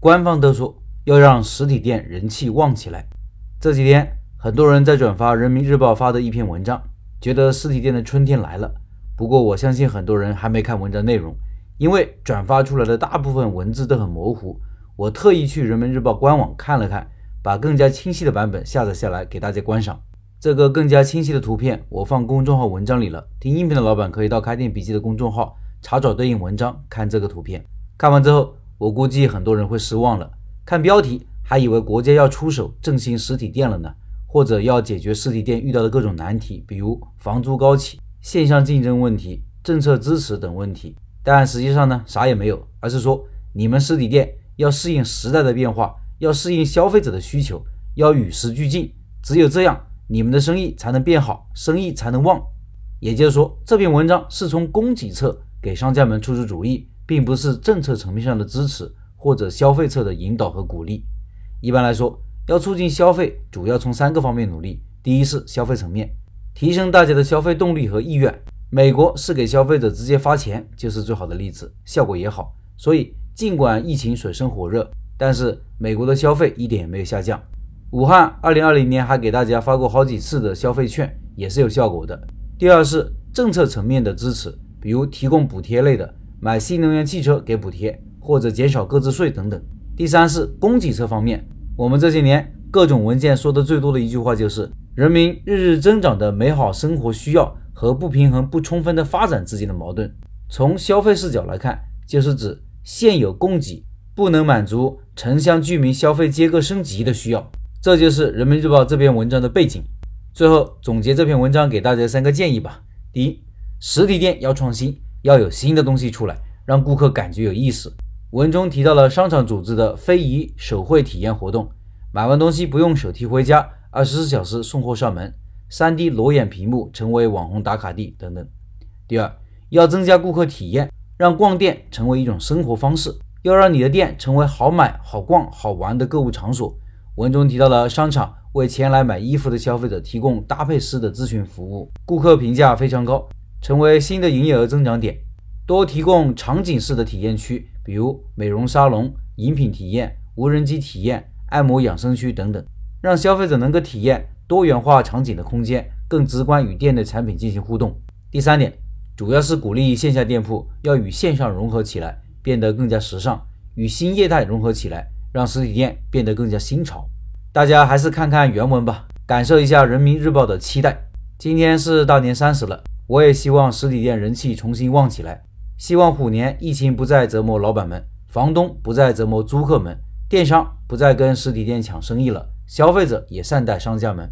官方都说要让实体店人气旺起来。这几天，很多人在转发人民日报发的一篇文章，觉得实体店的春天来了。不过，我相信很多人还没看文章内容，因为转发出来的大部分文字都很模糊。我特意去人民日报官网看了看，把更加清晰的版本下载下来给大家观赏。这个更加清晰的图片我放公众号文章里了，听音频的老板可以到开店笔记的公众号查找对应文章看这个图片。看完之后，我估计很多人会失望了。看标题还以为国家要出手振兴实体店了呢，或者要解决实体店遇到的各种难题，比如房租高企、线上竞争问题、政策支持等问题。但实际上呢，啥也没有，而是说你们实体店要适应时代的变化，要适应消费者的需求，要与时俱进。只有这样，你们的生意才能变好，生意才能旺。也就是说，这篇文章是从供给侧给商家们出出主意。并不是政策层面上的支持或者消费侧的引导和鼓励。一般来说，要促进消费，主要从三个方面努力。第一是消费层面，提升大家的消费动力和意愿。美国是给消费者直接发钱，就是最好的例子，效果也好。所以，尽管疫情水深火热，但是美国的消费一点也没有下降。武汉2020年还给大家发过好几次的消费券，也是有效果的。第二是政策层面的支持，比如提供补贴类的。买新能源汽车给补贴，或者减少购置税等等。第三是供给侧方面，我们这些年各种文件说的最多的一句话就是：人民日日增长的美好生活需要和不平衡不充分的发展之间的矛盾。从消费视角来看，就是指现有供给不能满足城乡居民消费结构升级的需要。这就是人民日报这篇文章的背景。最后总结这篇文章给大家三个建议吧：第一，实体店要创新。要有新的东西出来，让顾客感觉有意思。文中提到了商场组织的非遗手绘体验活动，买完东西不用手提回家，二十四小时送货上门，3D 裸眼屏幕成为网红打卡地等等。第二，要增加顾客体验，让逛店成为一种生活方式，要让你的店成为好买、好逛、好玩的购物场所。文中提到了商场为前来买衣服的消费者提供搭配师的咨询服务，顾客评价非常高。成为新的营业额增长点，多提供场景式的体验区，比如美容沙龙、饮品体验、无人机体验、按摩养生区等等，让消费者能够体验多元化场景的空间，更直观与店内产品进行互动。第三点，主要是鼓励线下店铺要与线上融合起来，变得更加时尚；与新业态融合起来，让实体店变得更加新潮。大家还是看看原文吧，感受一下人民日报的期待。今天是大年三十了。我也希望实体店人气重新旺起来，希望虎年疫情不再折磨老板们，房东不再折磨租客们，电商不再跟实体店抢生意了，消费者也善待商家们。